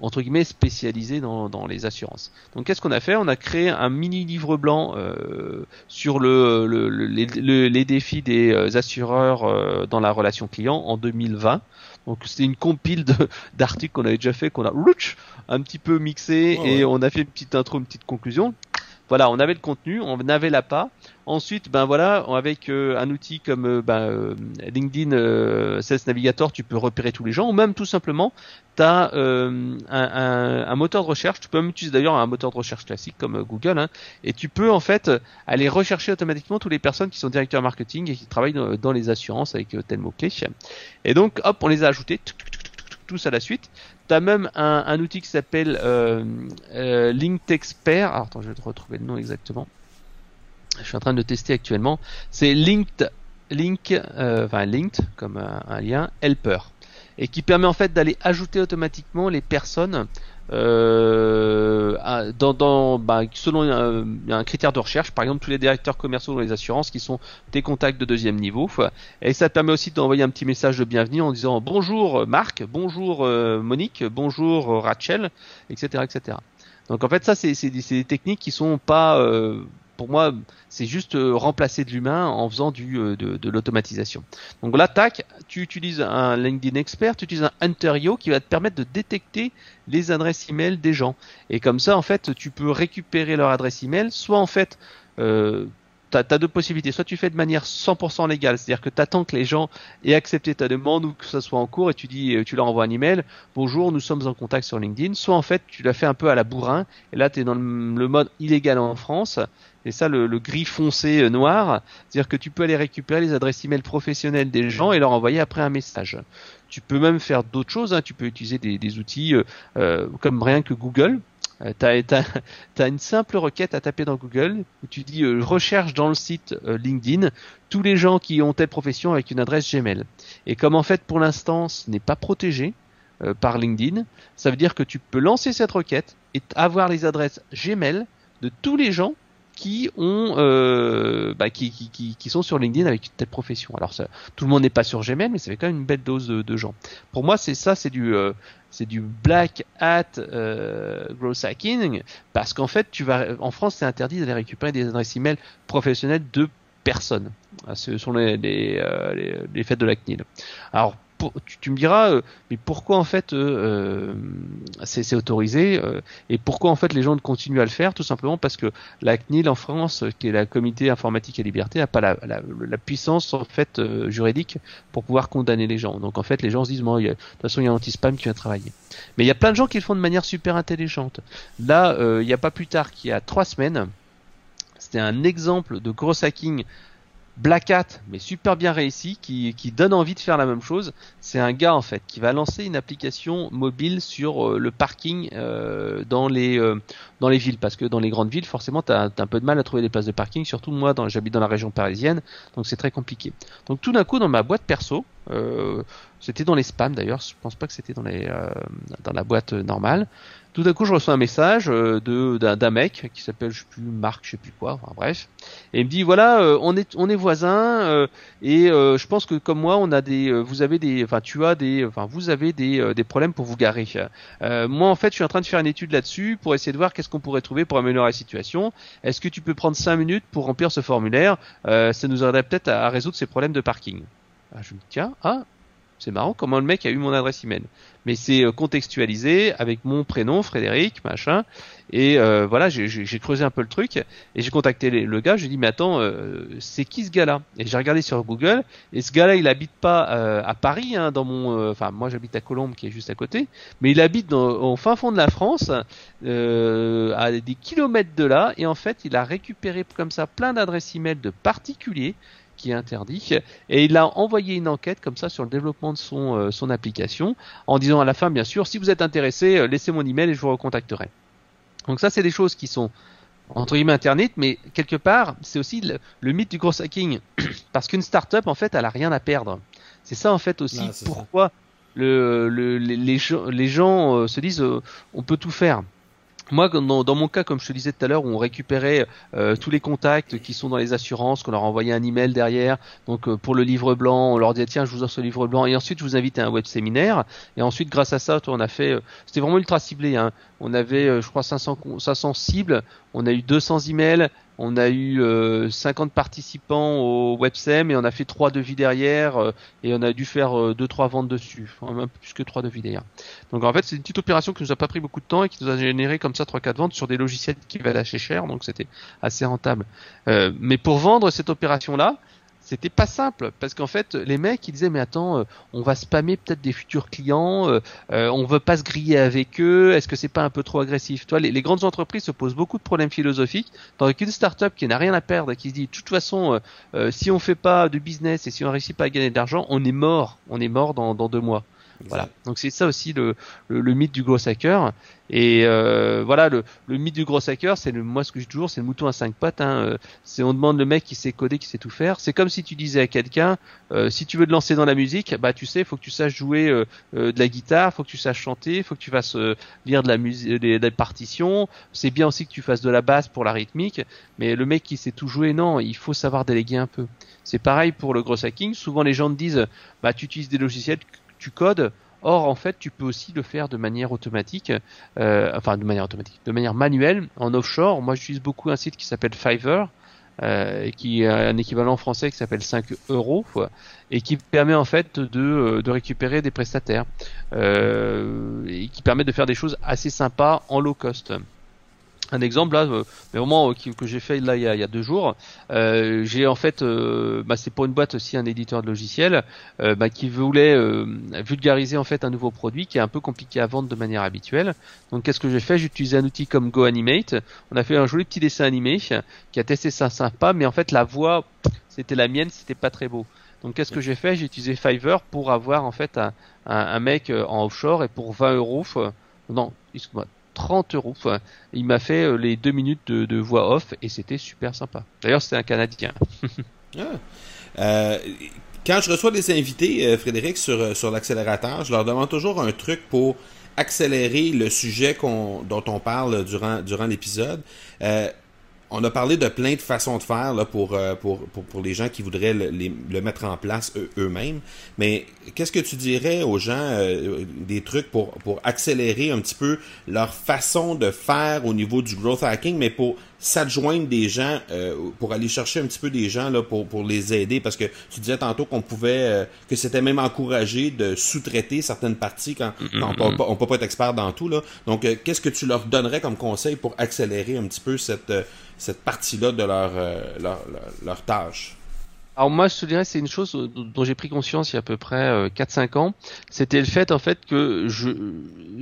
entre guillemets spécialisé dans, dans les assurances. Donc qu'est-ce qu'on a fait? On a créé un mini livre blanc euh, sur le, le, le, les, défis des euh, assureurs euh, dans la relation client en 2020. Donc c'était une compile [LAUGHS] d'articles qu'on avait déjà fait, qu'on a un petit peu mixé et on a fait une petite intro, une petite conclusion. Voilà, on avait le contenu, on avait la pas Ensuite, ben voilà, avec euh, un outil comme euh, ben, euh, LinkedIn Sales Navigator, tu peux repérer tous les gens, ou même tout simplement, tu as un, un, un, moteur de recherche. Tu peux même utiliser d'ailleurs un moteur de recherche classique comme Google, hein, et tu peux en fait aller rechercher automatiquement toutes les personnes qui sont directeurs marketing et qui travaillent dans, les assurances avec tel mot clé. Et donc, hop, on les a ajoutés tous à la suite. Tu as même un, outil qui s'appelle euh, euh, attends, je vais te retrouver le nom exactement je suis en train de tester actuellement, c'est Linked, Link, euh, enfin Linked comme un, lien, Helper, et qui permet en fait d'aller ajouter automatiquement les personnes euh, dans, dans bah, selon un, un, critère de recherche, par exemple tous les directeurs commerciaux dans les assurances qui sont des contacts de deuxième niveau, et ça permet aussi d'envoyer un petit message de bienvenue en disant bonjour Marc, bonjour euh, Monique, bonjour Rachel, etc., etc. Donc en fait ça c'est des techniques qui sont pas euh, pour moi, c'est juste euh, remplacer de l'humain en faisant euh, de, l'automatisation. Donc là, tac, tu utilises un LinkedIn Expert, tu utilises un Hunterio qui va te permettre de détecter les adresses email des gens. Et comme ça, en fait, tu peux récupérer leur adresse email, soit en fait, euh, tu as, deux possibilités. Soit tu fais de manière 100% légale, c'est-à-dire que tu attends que les gens aient accepté ta demande ou que ça soit en cours et tu dis, tu leur envoies un email, bonjour, nous sommes en contact sur LinkedIn. Soit en fait, tu l'as fait un peu à la bourrin et là tu es dans le mode illégal en France et ça le, gris foncé euh, noir, c'est-à-dire que tu peux aller récupérer les adresses email professionnelles des gens et leur envoyer après un message. Tu peux même faire d'autres choses, hein. tu peux utiliser des, outils euh, euh, comme rien que Google. tu as, [LAUGHS] une simple requête à taper dans Google où tu dis recherche dans le site LinkedIn tous les gens qui ont telle profession avec une adresse Gmail. Et comme en fait pour l'instant ce n'est pas protégé par LinkedIn, ça veut dire que tu peux lancer cette requête et avoir les adresses Gmail de tous les gens qui ont euh, bah, qui, qui, qui, sont sur LinkedIn avec une telle profession. Alors tout le monde n'est pas sur Gmail, mais ça fait quand même une belle dose de, gens. Pour moi, c'est ça, c'est du euh, c'est du black hat euh, hacking parce qu'en fait, tu vas en France, c'est interdit d'aller récupérer des adresses email professionnelles de personnes. Ah, ce sont les, les, euh, les, les fêtes de la CNIL. Alors tu, me diras, euh, mais pourquoi en fait euh, euh, c'est autorisé et pourquoi en fait les gens continuent à le faire? Tout simplement parce que la CNIL en France, qui est la Comité informatique et liberté, n'a pas la, puissance en fait juridique pour pouvoir condamner les gens. Donc en fait les gens se disent, bon, de toute façon il y a un anti-spam qui va travailler. Mais il y a plein de gens qui le font de manière super intelligente. Là, il n'y a pas plus tard qu'il y a trois semaines, c'était un exemple de gros hacking Black Hat, mais super bien réussi, qui, donne envie de faire la même chose. C'est un gars en fait qui va lancer une application mobile sur euh, le parking euh, dans les euh, dans les villes, parce que dans les grandes villes, forcément, tu as, un peu de mal à trouver des places de parking. Surtout moi, j'habite dans la région parisienne, donc c'est très compliqué. Donc tout d'un coup, dans ma boîte perso, c'était dans les spams d'ailleurs. Je pense pas que c'était dans les dans la boîte normale tout d'un coup je reçois un message euh, de d'un mec qui s'appelle je sais plus Marc je sais plus quoi enfin bref et il me dit voilà euh, on est on est voisins euh, et je pense que comme moi on a des vous avez des enfin tu as des enfin vous avez des des problèmes pour vous garer moi en fait je suis en train de faire une étude là-dessus pour essayer de voir qu'est-ce qu'on pourrait trouver pour améliorer la situation. Est-ce que tu peux prendre cinq minutes pour remplir ce formulaire? Ça nous aiderait peut-être à, résoudre ces problèmes de parking. Ah, je me dis tiens. Ah c'est marrant comment le mec a eu mon adresse email. Mais c'est euh, contextualisé avec mon prénom, Frédéric, machin. Et euh, voilà, j'ai creusé un peu le truc et j'ai contacté le gars. Je lui ai dit mais attends, euh, c'est qui ce gars-là? Et j'ai regardé sur Google et ce gars-là, il habite pas à Paris, hein, dans mon. Enfin, moi j'habite à Colombes, qui est juste à côté, mais il habite dans, au fin fond de la France, à des kilomètres de là. Et en fait, il a récupéré comme ça plein d'adresses email de particuliers qui est interdit. Et il a envoyé une enquête comme ça sur le développement de son, euh, son application en disant à la fin, bien sûr, si vous êtes intéressé, euh, laissez mon email et je vous recontacterai. Donc ça, c'est des choses qui sont entre guillemets Internet, mais quelque part, c'est aussi le, mythe du gros hacking. [CLEARS THROAT] Parce qu'une startup, en fait, elle a rien à perdre. C'est ça, en fait, aussi pourquoi le, les, gens, les gens euh, se disent on peut tout faire. Moi, dans, mon cas, comme je te disais tout à l'heure, on récupérait euh, tous les contacts qui sont dans les assurances, qu'on leur envoyait un email derrière. Donc euh, pour le livre blanc, on leur dit tiens, je vous offre ce livre blanc, et ensuite je vous invite à un web séminaire. Et ensuite, grâce à ça, on a fait, euh, c'était vraiment ultra ciblé. Hein. On avait, je crois, 500, 500 cibles, on a eu 200 emails, on a eu 50 participants au WebSem et on a fait trois devis derrière et on a dû faire 2-3 ventes dessus, enfin, un peu plus que trois devis derrière. Donc en fait, c'est une petite opération qui nous a pas pris beaucoup de temps et qui nous a généré comme ça 3-4 ventes sur des logiciels qui valaient assez cher, donc c'était assez rentable. mais pour vendre cette opération-là, c'était pas simple parce qu'en fait les mecs ils disaient mais attends euh, on va spammer peut-être des futurs clients euh, euh, on veut pas se griller avec eux est-ce que c'est pas un peu trop agressif? Toi les, grandes entreprises se posent beaucoup de problèmes philosophiques tandis qu'une start-up qui n'a rien à perdre qui se dit de toute façon si on fait pas de business et si on réussit pas à gagner d'argent on est mort on est mort dans deux mois voilà. Donc c'est ça aussi le, le, mythe du gros hacker. Et euh, voilà, le, le, mythe du gros hacker, c'est le, moi ce que je dis toujours, c'est le mouton à cinq pattes. Hein. Euh, c'est on demande le mec qui sait coder, qui sait tout faire. C'est comme si tu disais à quelqu'un, euh, si tu veux te lancer dans la musique, bah tu sais, faut que tu saches jouer euh, de la guitare, faut que tu saches chanter, faut que tu fasses lire de la musique, des, des, partitions. C'est bien aussi que tu fasses de la basse pour la rythmique. Mais le mec qui sait tout jouer, non, il faut savoir déléguer un peu. C'est pareil pour le gros hacking. Souvent les gens te disent, bah tu utilises des logiciels tu codes. Or, en fait, tu peux aussi le faire de manière automatique, euh, enfin de manière automatique, de manière manuelle en offshore. Moi, j'utilise beaucoup un site qui s'appelle Fiverr, euh, qui a un équivalent français qui s'appelle 5 euros, et qui permet en fait de, euh, de récupérer des prestataires, euh, et qui permet de faire des choses assez sympas en low cost un exemple là, euh, mais vraiment euh, que j'ai fait là il y a, deux jours. Euh, j'ai en fait, bah, c'est pour une boîte aussi un éditeur de logiciel bah, qui voulait vulgariser en fait un nouveau produit qui est un peu compliqué à vendre de manière habituelle. Donc qu'est-ce que j'ai fait? J'ai utilisé un outil comme GoAnimate. On a fait un joli petit dessin animé qui a testé ça sympa, mais en fait la voix c'était la mienne, c'était pas très beau. Donc qu'est-ce que j'ai fait? J'ai utilisé Fiverr pour avoir en fait un, un, mec en offshore et pour 20 euros, non, excuse-moi, 30 euros. il m'a fait euh, les deux minutes de, voix off et c'était super sympa. D'ailleurs, c'est un Canadien. [LAUGHS] Ah. Euh, quand je reçois des invités, euh, Frédéric, sur, sur l'accélérateur, je leur demande toujours un truc pour accélérer le sujet dont on parle durant, durant l'épisode on a parlé de plein de façons de faire là, pour, euh, pour, pour, pour, les gens qui voudraient le, le mettre en place eux-mêmes. Mais qu'est-ce que tu dirais aux gens euh, des trucs pour, pour accélérer un petit peu leur façon de faire au niveau du growth hacking, mais pour s'adjoindre des gens, euh, pour aller chercher un petit peu des gens là, pour, pour les aider? Parce que tu disais tantôt qu'on pouvait, que c'était même encouragé de sous-traiter certaines parties quand, quand on, on peut pas être expert dans tout. Là. Donc, qu'est-ce que tu leur donnerais comme conseil pour accélérer un petit peu cette cette partie-là de leur, euh, leur, tâche? Alors moi, je te dirais, c'est une chose dont j'ai pris conscience il y a à peu près 4-5 euh, ans. C'était le fait en fait que je,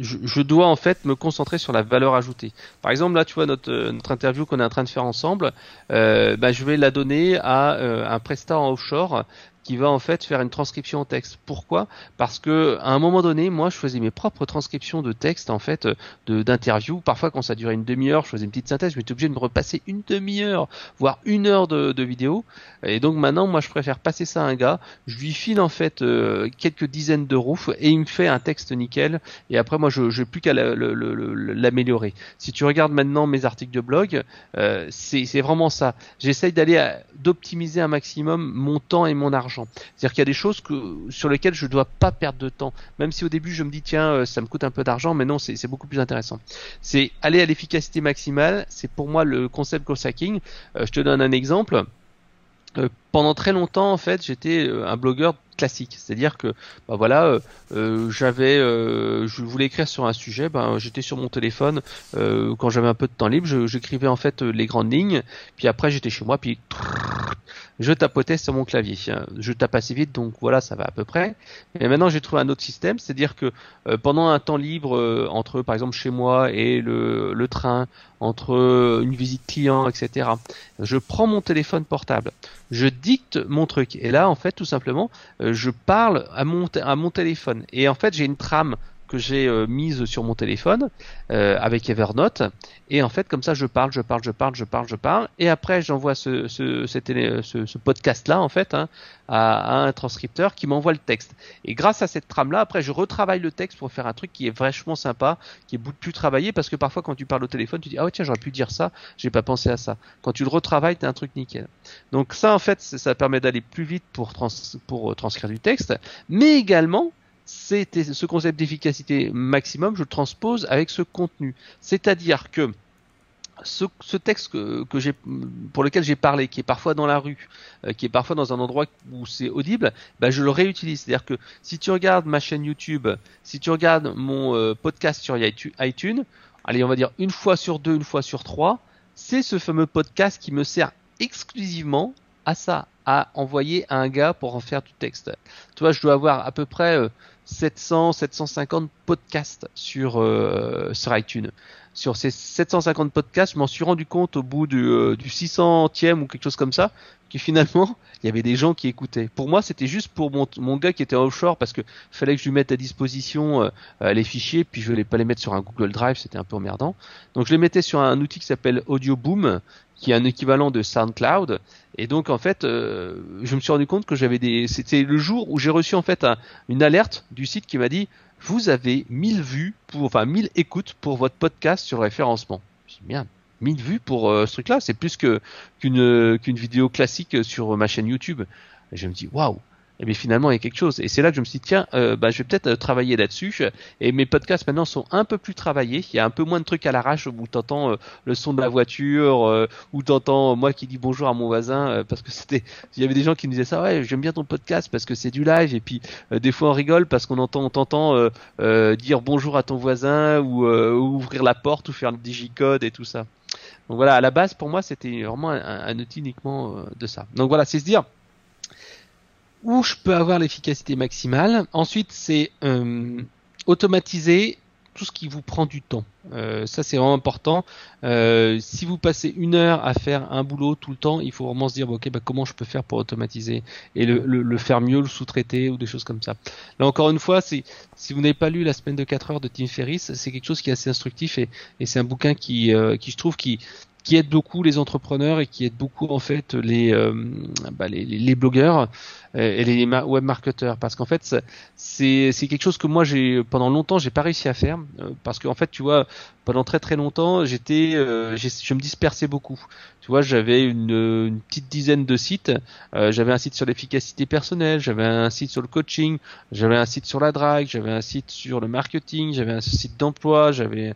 je, dois en fait me concentrer sur la valeur ajoutée. Par exemple, là, tu vois notre, euh, notre interview qu'on est en train de faire ensemble, euh, bah, je vais la donner à un prestat en offshore qui va en fait faire une transcription en texte. Pourquoi? Parce que à un moment donné, moi, je faisais mes propres transcriptions de texte en fait de d'interviews. Parfois, quand ça durait une demi-heure, je faisais une petite synthèse. Je m'étais obligé de me repasser une demi-heure, voire une heure de, de vidéo. Et donc maintenant, moi, je préfère passer ça à un gars. Je lui file en fait euh, quelques dizaines d'euros et il me fait un texte nickel. Et après, moi, je n'ai plus qu'à l'améliorer. Si tu regardes maintenant mes articles de blog, euh, c'est vraiment ça. J'essaye d'aller d'optimiser un maximum mon temps et mon argent. C'est-à-dire qu'il y a des choses que, sur lesquelles je ne dois pas perdre de temps. Même si au début je me dis tiens euh, ça me coûte un peu d'argent, mais non c'est beaucoup plus intéressant. C'est aller à l'efficacité maximale. C'est pour moi le concept Ghost Hacking. Euh, je te donne un exemple. Euh, pendant très longtemps en fait j'étais un blogueur classique c'est-à-dire que bah voilà j'avais je voulais écrire sur un sujet ben j'étais sur mon téléphone quand j'avais un peu de temps libre j'écrivais en fait les grandes lignes puis après j'étais chez moi puis je tapotais sur mon clavier. Je tape assez vite, donc voilà, ça va à peu près. Mais maintenant, j'ai trouvé un autre système, c'est-à-dire que euh, pendant un temps libre euh, entre, par exemple, chez moi et le, le train, entre euh, une visite client, etc., je prends mon téléphone portable, je dicte mon truc, et là, en fait, tout simplement, je parle à mon, téléphone. Et en fait, j'ai une trame que j'ai euh, mise sur mon téléphone euh, avec Evernote. Et en fait, comme ça, je parle, je parle, je parle, je parle, je parle. Et après, j'envoie ce, ce, ce, podcast-là, en fait, hein, à, un transcripteur qui m'envoie le texte. Et grâce à cette trame-là, après, je retravaille le texte pour faire un truc qui est vachement sympa, qui est beaucoup plus travaillé, parce que parfois, quand tu parles au téléphone, tu dis, ah tiens, j'aurais pu dire ça, j'ai pas pensé à ça. Quand tu le retravailles, t'as un truc nickel. Donc ça, en fait, ça permet d'aller plus vite pour, trans pour euh, transcrire du texte, mais également, ce concept d'efficacité maximum, je le transpose avec ce contenu. C'est-à-dire que ce, texte que, j'ai, pour lequel j'ai parlé, qui est parfois dans la rue, euh, qui est parfois dans un endroit où c'est audible, bah, je le réutilise. C'est-à-dire que si tu regardes ma chaîne YouTube, si tu regardes mon euh, podcast sur iTunes, allez, on va dire une fois sur deux, une fois sur trois, c'est ce fameux podcast qui me sert exclusivement à ça, à envoyer à un gars pour en faire du texte. Tu vois, je dois avoir à peu près 700, euh, 750 podcasts sur, sur iTunes sur ces 750 podcasts, je m'en suis rendu compte au bout du, euh, du 600e ou quelque chose comme ça, que finalement, il y avait des gens qui écoutaient. Pour moi, c'était juste pour mon, mon, gars qui était offshore parce que fallait que je lui mette à disposition euh, euh, les fichiers, puis je voulais pas les mettre sur un Google Drive, c'était un peu emmerdant. Donc je les mettais sur un outil qui s'appelle Audio Boom, qui est un équivalent de SoundCloud. Et donc en fait, je me suis rendu compte que j'avais des. C'était le jour où j'ai reçu en fait une alerte du site qui m'a dit vous avez 1000 vues, pour, enfin 1000 écoutes pour votre podcast sur référencement. Je dis bien, 1000 vues pour euh, ce truc-là, c'est plus que qu'une qu'une vidéo classique sur ma chaîne YouTube. Je me dis waouh, et bien finalement il y a quelque chose. Et c'est là que je me suis dit tiens, euh, bah, je vais peut-être euh, travailler là-dessus. Et mes podcasts maintenant sont un peu plus travaillés. Il y a un peu moins de trucs à l'arrache où t'entends euh, le son de la voiture, euh, où t'entends moi qui dis bonjour à mon voisin parce que c'était, il y avait des gens qui me disaient ça, ouais j'aime bien ton podcast parce que c'est du live. Et puis des fois on rigole parce qu'on entend, on t'entend dire bonjour à ton voisin ou ouvrir la porte ou faire le digicode et tout ça. Donc voilà, à la base pour moi c'était vraiment un outil uniquement de ça. Donc voilà, c'est se dire où je peux avoir l'efficacité maximale. Ensuite, c'est euh, automatiser tout ce qui vous prend du temps. Euh, ça, c'est vraiment important. Euh, si vous passez une heure à faire un boulot tout le temps, il faut vraiment se dire, ok, bah, comment je peux faire pour automatiser et le, le, faire mieux, le sous-traiter ou des choses comme ça. Là, encore une fois, si vous n'avez pas lu La semaine de 4 heures de Tim Ferriss, c'est quelque chose qui est assez instructif et, et c'est un bouquin qui, euh, qui, je trouve, qui, qui aide beaucoup les entrepreneurs et qui aide beaucoup en fait les euh, bah, les, blogueurs euh, et les web marketeurs. Parce qu'en fait c'est c'est quelque chose que moi j'ai pendant longtemps j'ai pas réussi à faire euh, parce qu'en fait tu vois pendant très très longtemps j'étais je me dispersais beaucoup. Tu vois j'avais une, une, petite dizaine de sites. J'avais un site sur l'efficacité personnelle j'avais un site sur le coaching j'avais un site sur la drague j'avais un site sur le marketing j'avais un site d'emploi j'avais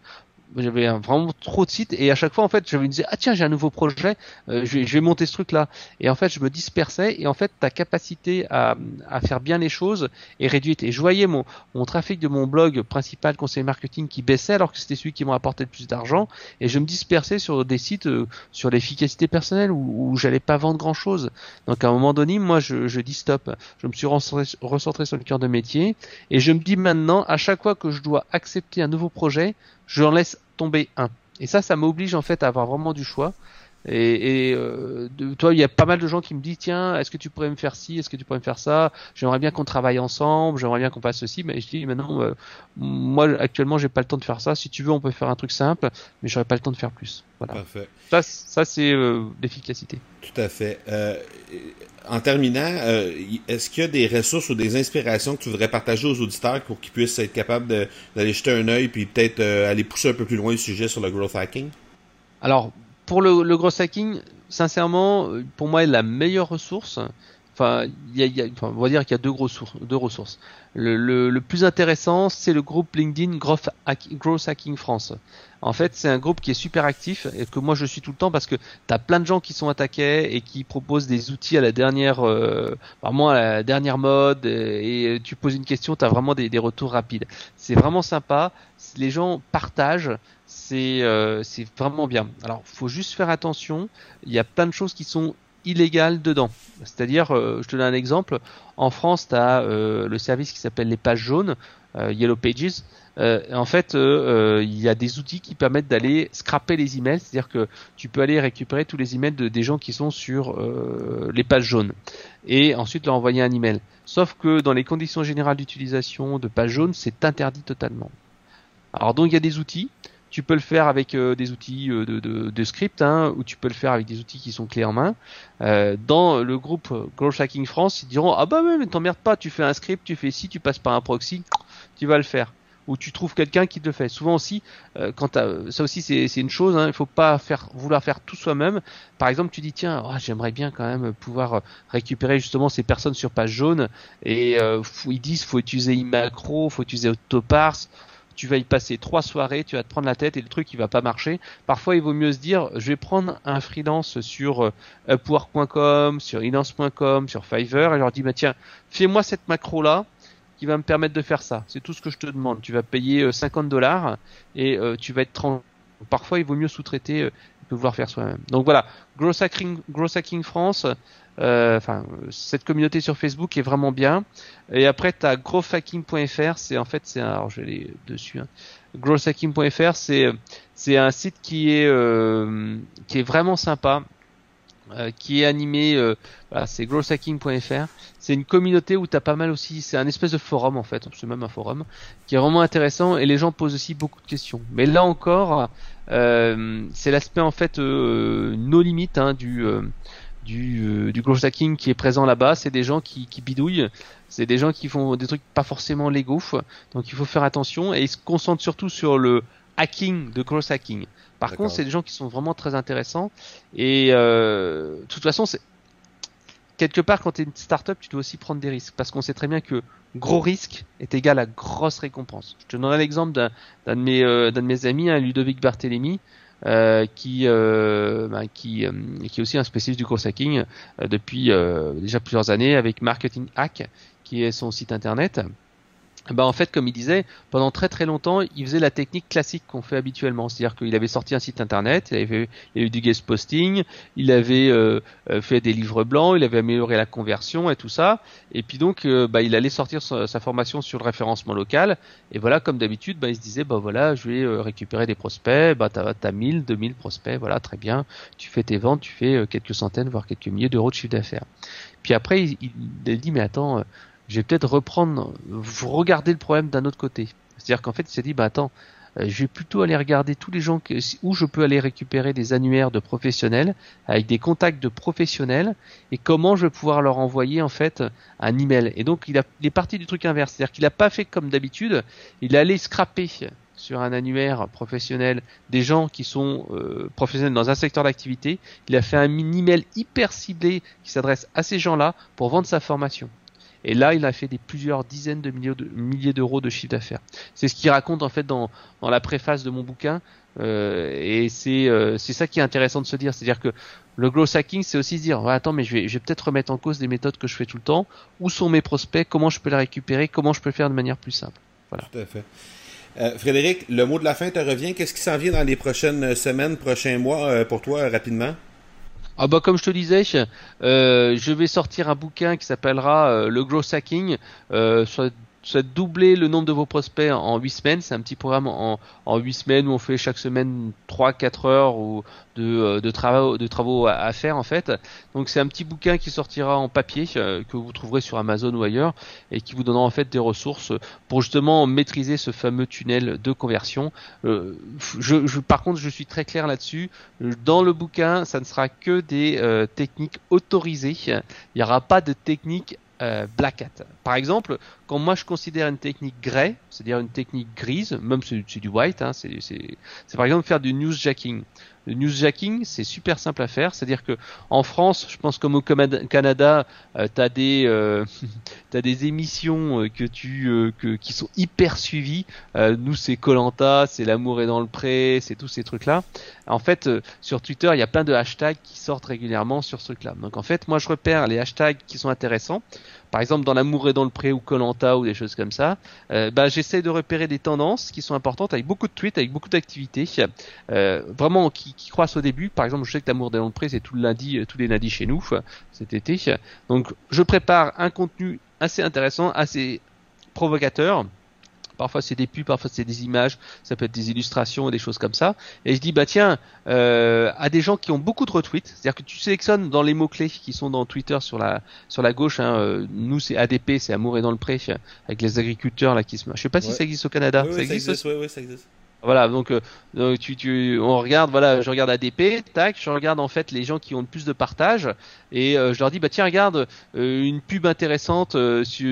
j'avais vraiment trop de sites et à chaque fois en fait je me disais ah tiens j'ai un nouveau projet euh, je, vais, je, vais, monter ce truc là et en fait je me dispersais et en fait ta capacité à, à faire bien les choses est réduite. Et je voyais mon, mon trafic de mon blog principal conseil marketing qui baissait alors que c'était celui qui m'a apporté le plus d'argent. Et je me dispersais sur des sites euh, sur l'efficacité personnelle où, où j'allais pas vendre grand chose donc à un moment donné moi je, je dis stop. Je me suis recentré sur le cœur de métier. Et je me dis maintenant à chaque fois que je dois accepter un nouveau projet je en laisse tomber un. Et ça, ça m'oblige en fait à avoir vraiment du choix. Et, et euh, de, toi, il y a pas mal de gens qui me disent tiens, est-ce que tu pourrais me faire ci, est-ce que tu pourrais me faire ça? J'aimerais bien qu'on travaille ensemble, j'aimerais bien qu'on fasse ceci. Mais je dis maintenant, euh, moi actuellement, j'ai pas le temps de faire ça. Si tu veux, on peut faire un truc simple, mais j'aurais pas le temps de faire plus. Voilà. Parfait. Ça, ça c'est euh, l'efficacité. Tout à fait. Euh, en terminant, euh, est-ce qu'il y a des ressources ou des inspirations que tu voudrais partager aux auditeurs pour qu'ils puissent être capables d'aller jeter un œil puis peut-être aller pousser un peu plus loin le sujet sur le growth hacking? Alors, pour le, le growth hacking, sincèrement, pour moi, la meilleure ressource, enfin, on va dire qu'il y a deux, grosses deux ressources. Le, plus intéressant, c'est le groupe LinkedIn Growth, Growth Hacking France. En fait, c'est un groupe qui est super actif et que moi je suis tout le temps parce que tu as plein de gens qui sont attaqués et qui proposent des outils à la dernière, euh, vraiment à la dernière mode et, tu poses une question, tu as vraiment des, retours rapides. C'est vraiment sympa. Les gens partagent. C'est euh, c'est vraiment bien. Alors, faut juste faire attention. Il y a plein de choses qui sont illégales dedans. C'est-à-dire, euh, je te donne un exemple. En France, tu as euh, le service qui s'appelle les pages jaunes, Yellow Pages. En fait, il y a des outils qui permettent d'aller scraper les emails, c'est-à-dire que tu peux aller récupérer tous les emails de, des gens qui sont sur les pages jaunes et ensuite leur envoyer un email. Sauf que dans les conditions générales d'utilisation de pages jaunes, c'est interdit totalement. Alors donc il y a des outils. Tu peux le faire avec des outils de, de, de script, hein, ou tu peux le faire avec des outils qui sont clés en main. Euh, dans le groupe Growth Hacking France, ils diront ah bah mais t'emmerdes pas, tu fais un script, tu fais si, tu passes par un proxy, tu vas le faire. ou tu trouves quelqu'un qui te le fait. Souvent aussi, euh, quand ça aussi c'est une chose, hein, il faut pas faire vouloir faire tout soi-même. Par exemple, tu dis tiens, oh, j'aimerais bien quand même pouvoir récupérer justement ces personnes sur page jaune et euh, ils disent faut utiliser iMacro, faut utiliser Autoparse tu vas y passer trois soirées, tu vas te prendre la tête et le truc il va pas marcher. Parfois il vaut mieux se dire je vais prendre un freelance sur euh, upwork.com, sur inance.com, sur Fiverr et leur dire bah tiens, fais-moi cette macro là qui va me permettre de faire ça. C'est tout ce que je te demande. Tu vas payer 50 euh, dollars et euh, tu vas être 30. Parfois il vaut mieux sous-traiter que vouloir faire soi-même. Donc voilà, Gross Hacking, France, euh, enfin, cette communauté sur Facebook est vraiment bien. Et après, tu as growthhacking.fr, c'est en fait, c'est alors je vais dessus. Hein. C'est c'est un site qui est euh, qui est vraiment sympa. Euh, qui est animé, euh, voilà, c'est growthhacking.fr. C'est une communauté où tu as pas mal aussi, c'est un espèce de forum en fait, c'est même un forum, qui est vraiment intéressant et les gens posent aussi beaucoup de questions. Mais là encore, c'est l'aspect en fait euh, no limite hein, du du, euh, du growth hacking qui est présent là-bas, c'est des gens qui, qui bidouillent, c'est des gens qui font des trucs pas forcément légaux, donc il faut faire attention et ils se concentrent surtout sur le hacking de growth hacking. Par contre, c'est des gens qui sont vraiment très intéressants. Et euh, de toute façon, c'est quelque part quand tu es une startup, tu dois aussi prendre des risques parce qu'on sait très bien que gros risque est égal à grosse récompense. Je te donnerai l'exemple d'un de mes, euh, de mes amis, hein, Ludovic Barthélémy. Euh, qui, euh, euh, qui est aussi un spécialiste du gros hacking depuis déjà plusieurs années avec Marketing Hack, qui est son site internet. Bah en fait, comme il disait, pendant très très longtemps, il faisait la technique classique qu'on fait habituellement, c'est-à-dire qu'il avait sorti un site internet, il avait il eu du guest posting, il avait euh, euh, fait des livres blancs, il avait amélioré la conversion et tout ça, et puis donc euh, bah, il allait sortir sa, formation sur le référencement local, et voilà, comme d'habitude, bah, il se disait bah voilà, je vais récupérer des prospects, bah t'as as 1000, 2000 prospects, voilà, très bien, tu fais tes ventes, tu fais quelques centaines, voire quelques milliers d'euros de chiffre d'affaires. Puis après, il, il dit mais attends je vais peut-être reprendre, regarder le problème d'un autre côté. C'est-à-dire qu'en fait, il s'est dit, bah attends, euh, je vais plutôt aller regarder tous les gens où je peux aller récupérer des annuaires de professionnels avec des contacts de professionnels et comment je vais pouvoir leur envoyer en fait un email. Et donc il, a, il est parti du truc inverse, c'est-à-dire qu'il n'a pas fait comme d'habitude, il allé scraper sur un annuaire professionnel des gens qui sont euh, professionnels dans un secteur d'activité. Il a fait un email hyper ciblé qui s'adresse à ces gens-là pour vendre sa formation. Et là, il a fait des plusieurs dizaines de milliers d'euros de chiffre d'affaires. C'est ce qu'il raconte en fait dans, dans la préface de mon bouquin. Euh, et c'est euh, c'est ça qui est intéressant de se dire, c'est-à-dire que le growth hacking, c'est aussi se dire, attends, mais je vais, je vais peut-être remettre en cause des méthodes que je fais tout le temps. Où sont mes prospects? Comment je peux les récupérer? Comment je peux le faire de manière plus simple? Voilà. Tout à fait. Euh, Frédéric, le mot de la fin te revient. Qu'est-ce qui s'en vient dans les prochaines semaines, prochains mois euh, pour toi rapidement? Ah bah comme je te disais, euh, je vais sortir un bouquin qui s'appellera euh, le Growth Hacking. Euh, soit doubler le nombre de vos prospects en 8 semaines. C'est un petit programme en, en 8 semaines où on fait chaque semaine 3-4 heures ou de, euh, de, travaux, de travaux à, faire en fait. Donc c'est un petit bouquin qui sortira en papier euh, que vous trouverez sur Amazon ou ailleurs et qui vous donnera en fait des ressources pour justement maîtriser ce fameux tunnel de conversion. Euh, je, je, par contre, je suis très clair là-dessus. Dans le bouquin, ça ne sera que des techniques autorisées. Il n'y aura pas de techniques euh, black hat. Par exemple, quand moi je considère une technique grey, c'est-à-dire une technique grise, même c'est du white, hein, c'est par exemple faire du newsjacking. Le newsjacking, c'est super simple à faire, c'est-à-dire que en France, je pense comme au Canada, euh, des euh, [LAUGHS] des émissions euh, que tu euh, que, qui sont hyper suivies. nous, c'est Colanta, c'est l'amour est dans le pré, c'est tous ces trucs-là. En fait, sur Twitter, il y a plein de hashtags qui sortent régulièrement sur ce truc-là. Donc en fait, moi je repère les hashtags qui sont intéressants par exemple dans l'amour et dans le pré ou Colanta ou des choses comme ça, euh, bah, j'essaie de repérer des tendances qui sont importantes avec beaucoup de tweets, avec beaucoup d'activités, euh, vraiment qui, qui, croissent au début. Par exemple, je sais que l'amour et dans le pré c'est tout le lundi, euh, tous les lundis chez nous cet été. Donc, je prépare un contenu assez intéressant, assez provocateur Parfois c'est des pubs, parfois c'est des images, ça peut être des illustrations et des choses comme ça. Et je dis bah tiens, euh, à des gens qui ont beaucoup de retweets, c'est-à-dire que tu sélectionnes dans les mots clés qui sont dans Twitter sur la sur la gauche. Hein, euh, nous c'est ADP, c'est Amour et dans le pré, avec les agriculteurs là qui se. Je sais pas si ça existe au Canada. Oui, ça, existe, oui, oui, ça existe. Voilà, donc, euh, tu, on regarde, voilà, je regarde ADP, tac, je regarde en fait les gens qui ont le plus de partage et euh, je leur dis bah tiens regarde euh, une pub intéressante,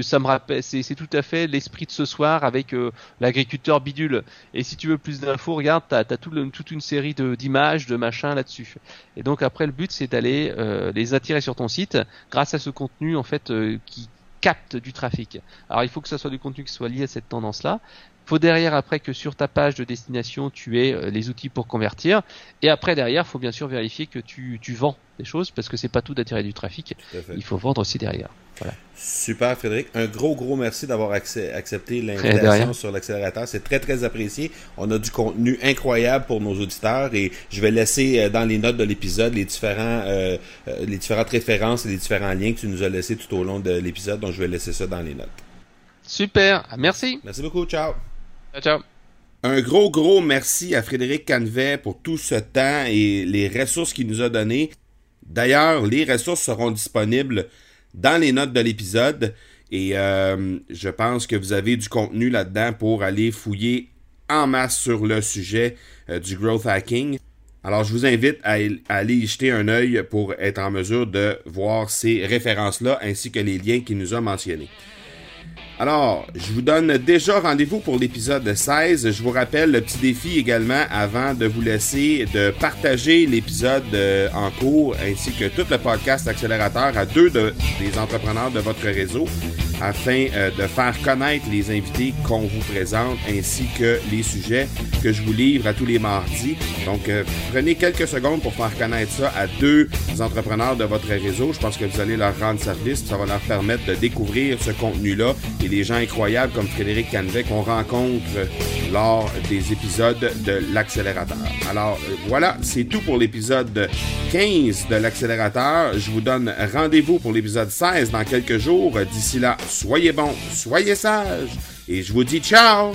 ça me rappelle, c'est, tout à fait l'esprit de ce soir avec l'agriculteur bidule. Et si tu veux plus d'infos, regarde, t'as, tout toute une série d'images, de machins là-dessus. Et donc après le but c'est d'aller les attirer sur ton site grâce à ce contenu en fait qui capte du trafic. Alors il faut que ce soit du contenu qui soit lié à cette tendance-là faut derrière après que sur ta page de destination tu aies euh, les outils pour convertir. Et après derrière faut bien sûr vérifier que tu, tu vends des choses parce que c'est pas tout d'attirer du trafic. Il faut vendre aussi derrière. Voilà. super Frédéric. Un gros gros merci d'avoir accepté [LAUGHS] l'invitation sur l'accélérateur. C'est très très apprécié. On a du contenu incroyable pour nos auditeurs et je vais laisser euh, dans les notes de l'épisode les différents euh, les différentes références et les différents liens que tu nous as laissés tout au long de l'épisode. Donc je vais laisser ça dans les notes. Super. Merci. Merci beaucoup. Ciao Un gros, gros merci à Frédéric Canvet pour tout ce temps et les ressources qu'il nous a données. D'ailleurs, les ressources seront disponibles dans les notes de l'épisode et euh, je pense que vous avez du contenu là-dedans pour aller fouiller en masse sur le sujet euh, du growth hacking. Alors, je vous invite à, à, aller y jeter un œil pour être en mesure de voir ces références-là ainsi que les liens qu'il nous a mentionnés. Alors, je vous donne déjà rendez-vous pour l'épisode 16. Je vous rappelle le petit défi également avant de vous laisser de partager l'épisode euh, en cours ainsi que tout le podcast accélérateur à deux des entrepreneurs de votre réseau afin euh, de faire connaître les invités qu'on vous présente ainsi que les sujets que je vous livre à tous les mardis. Donc, euh, prenez quelques secondes pour faire connaître ça à deux entrepreneurs de votre réseau. Je pense que vous allez leur rendre service. Ça va leur permettre de découvrir ce contenu-là les gens incroyables comme Frédéric Canvet qu'on rencontre lors des épisodes de l'accélérateur. Alors, euh, voilà, c'est tout pour l'épisode 15 de l'accélérateur. Je vous donne rendez-vous pour l'épisode 16 dans quelques jours. D'ici là, soyez bons, soyez sages, et je vous dis ciao